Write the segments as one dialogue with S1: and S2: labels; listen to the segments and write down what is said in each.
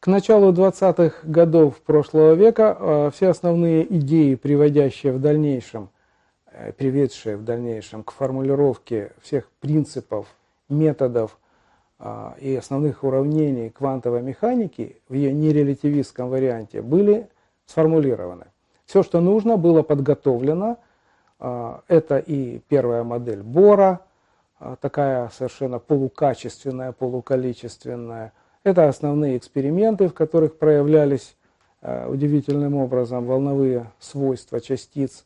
S1: К началу 20-х годов прошлого века э, все основные идеи, приводящие в дальнейшем, э, приведшие в дальнейшем к формулировке всех принципов, методов э, и основных уравнений квантовой механики в ее нерелятивистском варианте были сформулированы. Все, что нужно, было подготовлено. Это и первая модель Бора, такая совершенно полукачественная, полуколичественная, это основные эксперименты, в которых проявлялись э, удивительным образом волновые свойства частиц.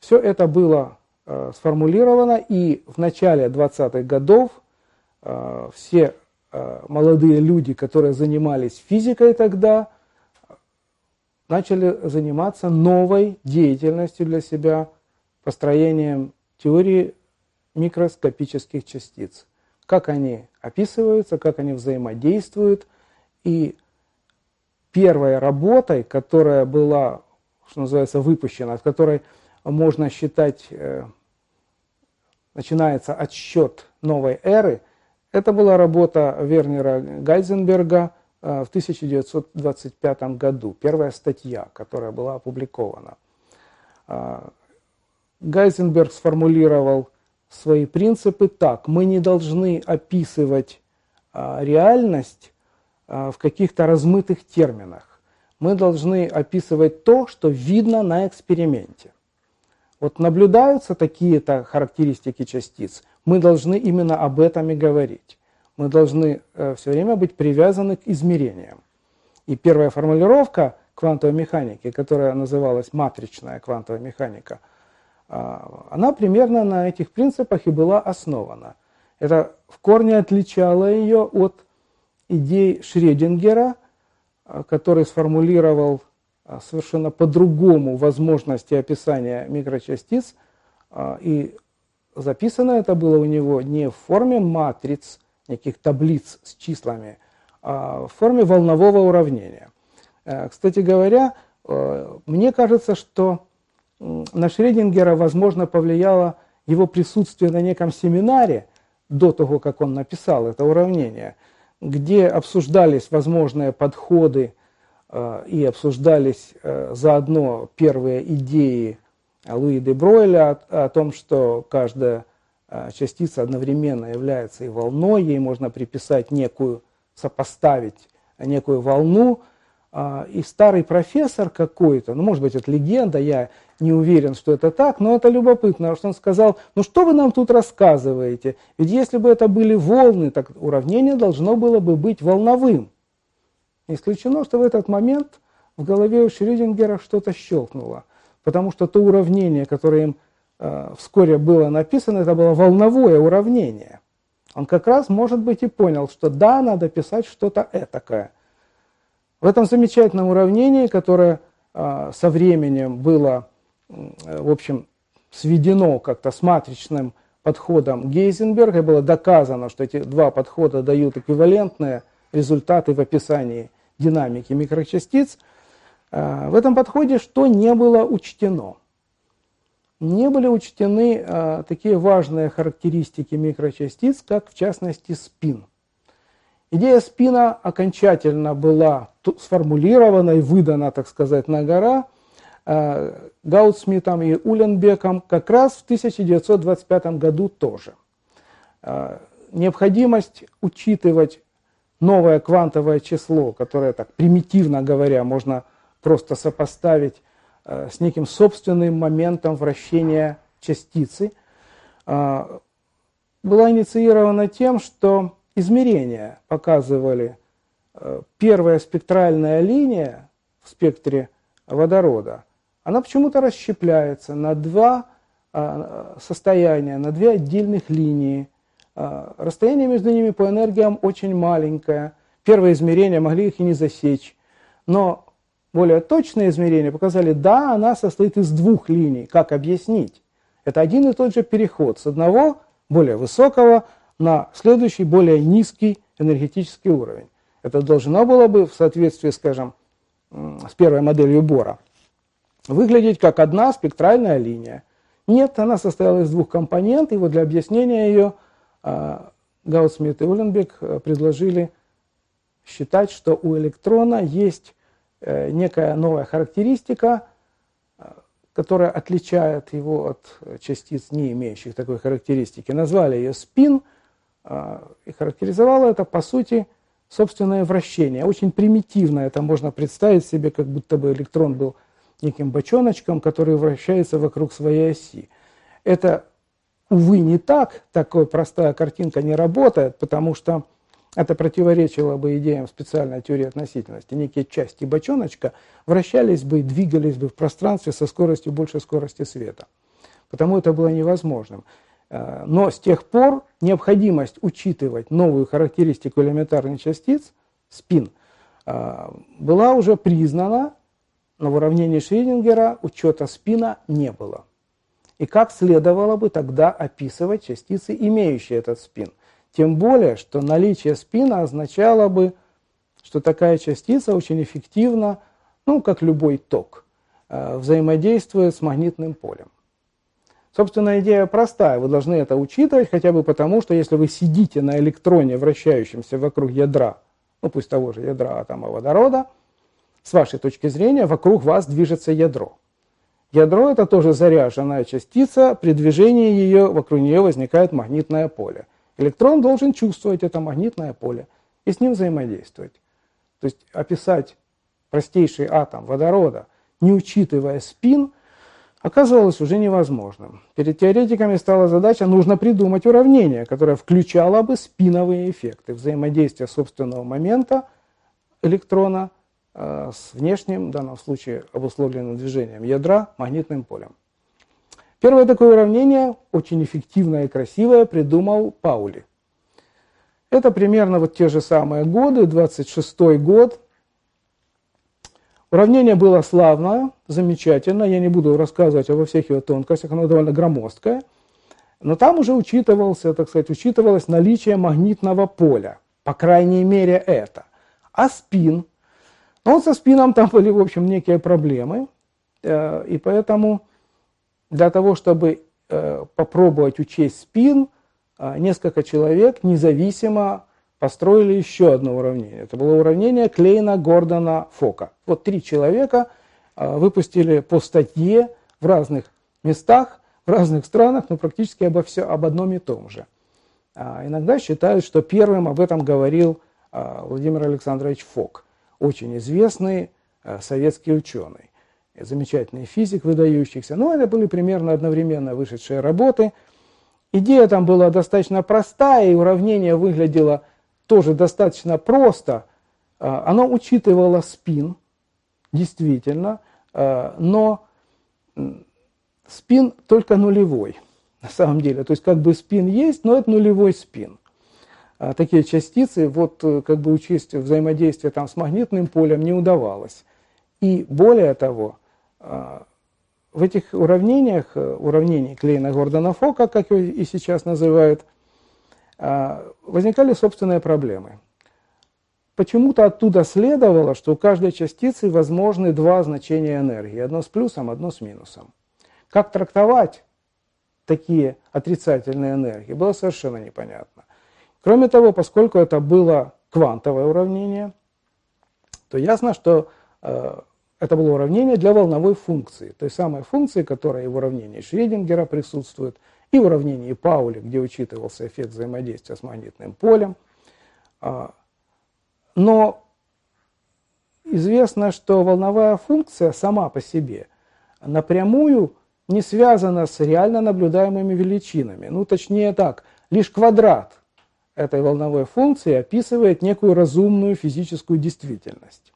S1: Все это было э, сформулировано, и в начале 20-х годов э, все молодые люди, которые занимались физикой тогда, начали заниматься новой деятельностью для себя, построением теории микроскопических частиц как они описываются, как они взаимодействуют. И первой работой, которая была, что называется, выпущена, от которой можно считать, э, начинается отсчет новой эры, это была работа Вернера Гайзенберга э, в 1925 году, первая статья, которая была опубликована. Э, Гайзенберг сформулировал свои принципы так. Мы не должны описывать а, реальность а, в каких-то размытых терминах. Мы должны описывать то, что видно на эксперименте. Вот наблюдаются такие-то характеристики частиц, мы должны именно об этом и говорить. Мы должны э, все время быть привязаны к измерениям. И первая формулировка квантовой механики, которая называлась матричная квантовая механика – она примерно на этих принципах и была основана. Это в корне отличало ее от идей Шредингера, а, который сформулировал а, совершенно по-другому возможности описания микрочастиц. И записано это было у него не в форме матриц, неких таблиц с числами, а в форме волнового уравнения. Кстати говоря, мне кажется, что на Шредингера, возможно, повлияло его присутствие на неком семинаре до того, как он написал это уравнение, где обсуждались возможные подходы э, и обсуждались э, заодно первые идеи Луи де Бройля о, о том, что каждая э, частица одновременно является и волной, ей можно приписать некую, сопоставить некую волну, и старый профессор какой-то, ну, может быть, это легенда, я не уверен, что это так, но это любопытно, что он сказал, ну, что вы нам тут рассказываете? Ведь если бы это были волны, так уравнение должно было бы быть волновым. исключено, что в этот момент в голове у Шрёдингера что-то щелкнуло, потому что то уравнение, которое им э, вскоре было написано, это было волновое уравнение. Он как раз, может быть, и понял, что да, надо писать что-то этакое – в этом замечательном уравнении, которое а, со временем было, в общем, сведено как-то с матричным подходом Гейзенберга, было доказано, что эти два подхода дают эквивалентные результаты в описании динамики микрочастиц, а, в этом подходе что не было учтено? Не были учтены а, такие важные характеристики микрочастиц, как в частности спин. Идея спина окончательно была сформулирована и выдана, так сказать, на гора э, Гаутсмитом и Уленбеком как раз в 1925 году тоже. Э, необходимость учитывать новое квантовое число, которое, так примитивно говоря, можно просто сопоставить э, с неким собственным моментом вращения частицы, была инициирована тем, что измерения показывали э, первая спектральная линия в спектре водорода, она почему-то расщепляется на два э, состояния, на две отдельных линии. Э, расстояние между ними по энергиям очень маленькое. Первые измерения могли их и не засечь. Но более точные измерения показали, да, она состоит из двух линий. Как объяснить? Это один и тот же переход с одного, более высокого, на следующий, более низкий энергетический уровень. Это должно было бы в соответствии, скажем, с первой моделью Бора, выглядеть как одна спектральная линия. Нет, она состояла из двух компонентов, и вот для объяснения ее а, Гаусмит и Уленбек а, предложили считать, что у электрона есть э, некая новая характеристика, э, которая отличает его от частиц, не имеющих такой характеристики. Назвали ее спин и характеризовала это, по сути, собственное вращение. Очень примитивно это можно представить себе, как будто бы электрон был неким бочоночком, который вращается вокруг своей оси. Это, увы, не так, такая простая картинка не работает, потому что это противоречило бы идеям специальной теории относительности. Некие части бочоночка вращались бы и двигались бы в пространстве со скоростью больше скорости света. Потому это было невозможным. Э, но с тех пор необходимость учитывать новую характеристику элементарных частиц, спин, э, была уже признана, но в уравнении Шрёдингера учета спина не было. И как следовало бы тогда описывать частицы, имеющие этот спин? Тем более, что наличие спина означало бы, что такая частица очень эффективно, ну, как любой ток, э, взаимодействует с магнитным полем. Собственно, идея простая. Вы должны это учитывать хотя бы потому, что если вы сидите на электроне, вращающемся вокруг ядра, ну пусть того же ядра атома водорода, с вашей точки зрения вокруг вас движется ядро. Ядро это тоже заряженная частица, при движении ее вокруг нее возникает магнитное поле. Электрон должен чувствовать это магнитное поле и с ним взаимодействовать. То есть описать простейший атом водорода, не учитывая спин, оказывалось уже невозможным. Перед теоретиками стала задача, нужно придумать уравнение, которое включало бы спиновые эффекты, взаимодействия собственного момента электрона э, с внешним, в данном случае обусловленным движением ядра, магнитным полем. Первое такое уравнение, очень эффективное и красивое, придумал Паули. Это примерно вот те же самые годы, 26 год. Уравнение было славное, замечательно, я не буду рассказывать обо всех его тонкостях, оно довольно громоздкое. Но там уже учитывался, так сказать, учитывалось наличие магнитного поля, по крайней мере это. А спин, ну со спином там были, в общем, некие проблемы, э, и поэтому для того, чтобы э, попробовать учесть спин, э, несколько человек независимо построили еще одно уравнение. Это было уравнение Клейна, Гордона, Фока. Вот три человека э, выпустили по статье в разных местах, в разных странах, но практически обо все, об одном и том же. А иногда считают, что первым об этом говорил э, Владимир Александрович Фок, очень известный советский ученый замечательный физик выдающихся. Но это были примерно одновременно вышедшие работы. Идея там была достаточно простая, и уравнение выглядело тоже достаточно просто. А, оно учитывало спин, действительно, а, но спин только нулевой, на самом деле. То есть как бы спин есть, но это нулевой спин. А, такие частицы, вот э, как бы учесть взаимодействие там с магнитным полем не удавалось. И более того, в этих уравнениях, э, уравнений Клейна Гордона Фока, как его и сейчас называют, возникали собственные проблемы. Почему-то оттуда следовало, что у каждой частицы возможны два значения энергии, одно с плюсом, одно с минусом. Как трактовать такие отрицательные энергии, было совершенно непонятно. Кроме того, поскольку это было квантовое уравнение, то ясно, что э, это было уравнение для волновой функции, той самой функции, которая и в уравнении Шредингера присутствует, и уравнении Паули, где учитывался эффект взаимодействия с магнитным полем. А, но известно, что волновая функция сама по себе напрямую не связана с реально наблюдаемыми величинами. Ну, точнее так, лишь квадрат этой волновой функции описывает некую разумную физическую действительность.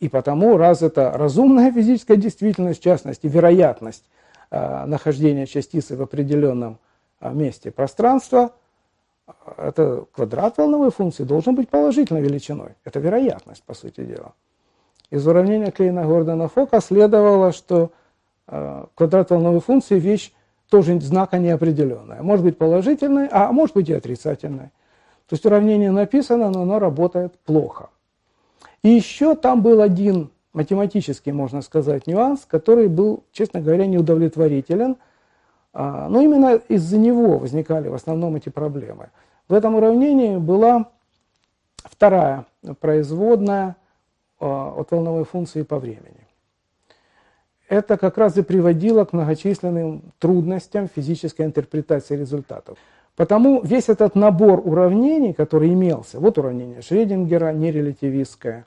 S1: И потому, раз это разумная физическая действительность, в частности, вероятность э, нахождения частицы в определенном э, месте пространства, э, это квадрат волновой функции должен быть положительной величиной. Это вероятность, по сути дела. Из уравнения Клейна Гордона Фока следовало, что квадрат волновой функции вещь тоже знака неопределенная. Может быть положительной, а может быть и отрицательной. То есть уравнение написано, но оно работает плохо. И еще там был один математический, можно сказать, нюанс, который был, честно говоря, неудовлетворителен. А, но именно из-за него возникали в основном эти проблемы. В этом уравнении была вторая производная от волновой функции по времени. Это как раз и приводило к многочисленным трудностям физической интерпретации результатов. Потому весь этот набор уравнений, который имелся, вот уравнение Шредингера, нерелятивистское,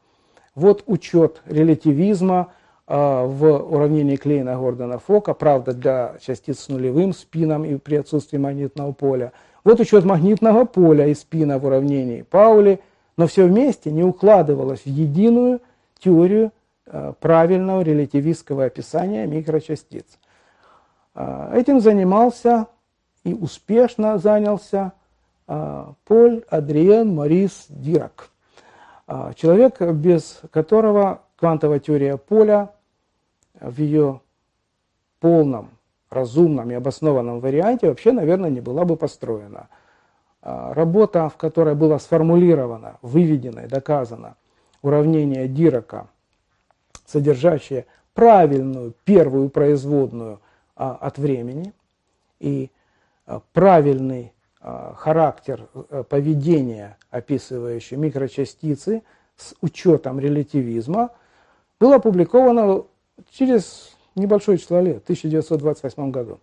S1: вот учет релятивизма э, в уравнении Клейна Гордона Фока, правда, для частиц с нулевым спином и при отсутствии магнитного поля. Вот учет магнитного поля и спина в уравнении Паули, но все вместе не укладывалось в единую теорию э, правильного релятивистского описания микрочастиц. Э, этим занимался и успешно занялся а, Поль Адриен Морис Дирак. А, человек, без которого квантовая теория поля в ее полном, разумном и обоснованном варианте вообще, наверное, не была бы построена. А, работа, в которой было сформулировано, выведено и доказано уравнение Дирака, содержащее правильную первую производную от времени и правильный характер э, поведения, описывающий микрочастицы с учетом релятивизма, было опубликовано через небольшое число лет, в 1928 году.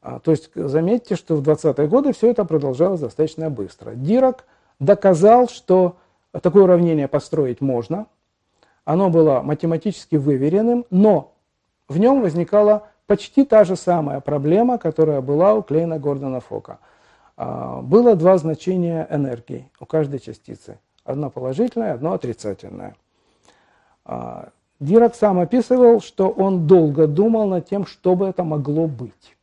S1: А, то есть заметьте, что в 20-е годы все это продолжалось достаточно быстро. Дирак доказал, что такое уравнение построить можно. Оно было математически выверенным, но в нем возникала почти та же самая проблема, которая была у Клейна Гордона Фока. А, было два значения энергии у каждой частицы. Одно положительное, одно отрицательное. А, Дирак сам описывал, что он долго думал над тем, что бы это могло быть.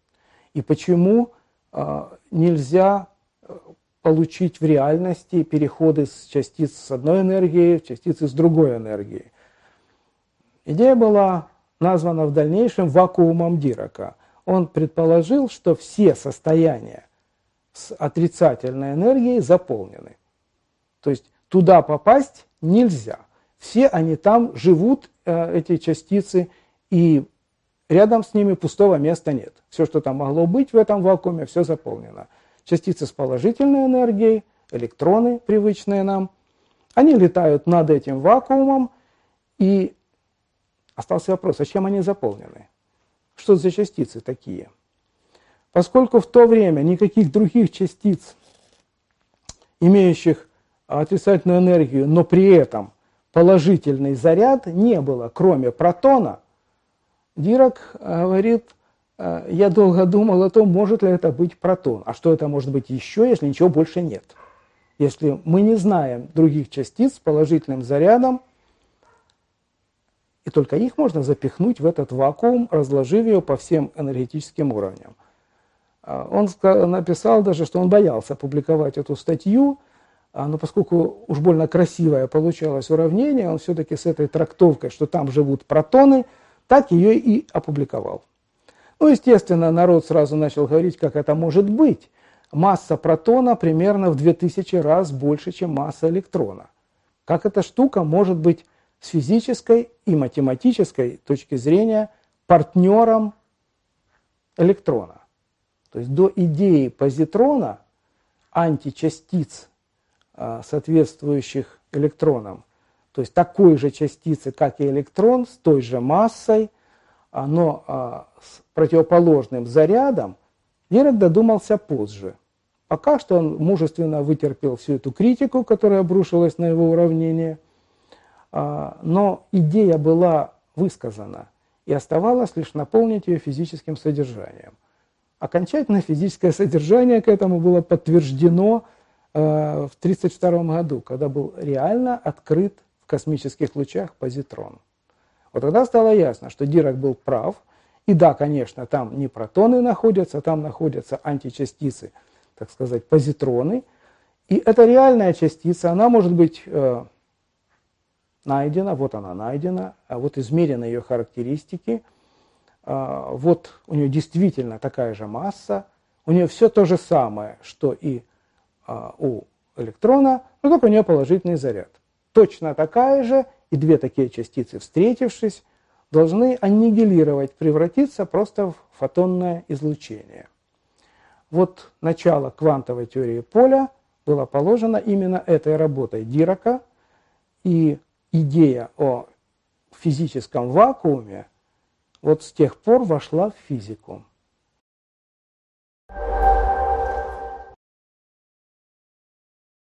S1: И почему а, нельзя э, получить в реальности переходы с частиц с одной энергией в частицы с другой энергией. Идея была названа в дальнейшем вакуумом Дирака. Он предположил, что все состояния с отрицательной энергией заполнены. То есть туда попасть нельзя. Все они там живут, э, эти частицы, и рядом с ними пустого места нет. Все, что там могло быть в этом вакууме, все заполнено. Частицы с положительной энергией, электроны, привычные нам, они летают над этим вакуумом, и Остался вопрос, а чем они заполнены? Что за частицы такие? Поскольку в то время никаких других частиц, имеющих отрицательную энергию, но при этом положительный заряд не было, кроме протона, Дирак говорит, «Э, я долго думал о том, может ли это быть протон. А что это может быть еще, если ничего больше нет? Если мы не знаем других частиц с положительным зарядом, и только их можно запихнуть в этот вакуум, разложив ее по всем энергетическим уровням. А, он написал даже, что он боялся публиковать эту статью, а, но поскольку уж больно красивое получалось уравнение, он все-таки с этой трактовкой, что там живут протоны, так ее и опубликовал. Ну, естественно, народ сразу начал говорить, как это может быть. Масса протона примерно в 2000 раз больше, чем масса электрона. Как эта штука может быть с физической и математической точки зрения партнером электрона. То есть до идеи позитрона античастиц, а, соответствующих электронам, то есть такой же частицы, как и электрон, с той же массой, а, но а, с противоположным зарядом, Дирек додумался позже. Пока что он мужественно вытерпел всю эту критику, которая обрушилась на его уравнение – но идея была высказана, и оставалось лишь наполнить ее физическим содержанием. Окончательное физическое содержание к этому было подтверждено э, в 1932 году, когда был реально открыт в космических лучах позитрон. Вот тогда стало ясно, что Дирак был прав, и да, конечно, там не протоны находятся, там находятся античастицы, так сказать, позитроны, и эта реальная частица, она может быть э, найдена, вот она найдена, а вот измерены ее характеристики, вот у нее действительно такая же масса, у нее все то же самое, что и а, у электрона, но только у нее положительный заряд. Точно такая же, и две такие частицы, встретившись, должны аннигилировать, превратиться просто в фотонное излучение. Вот начало квантовой теории поля было положено именно этой работой Дирака, и идея о физическом вакууме вот с тех пор вошла в физику.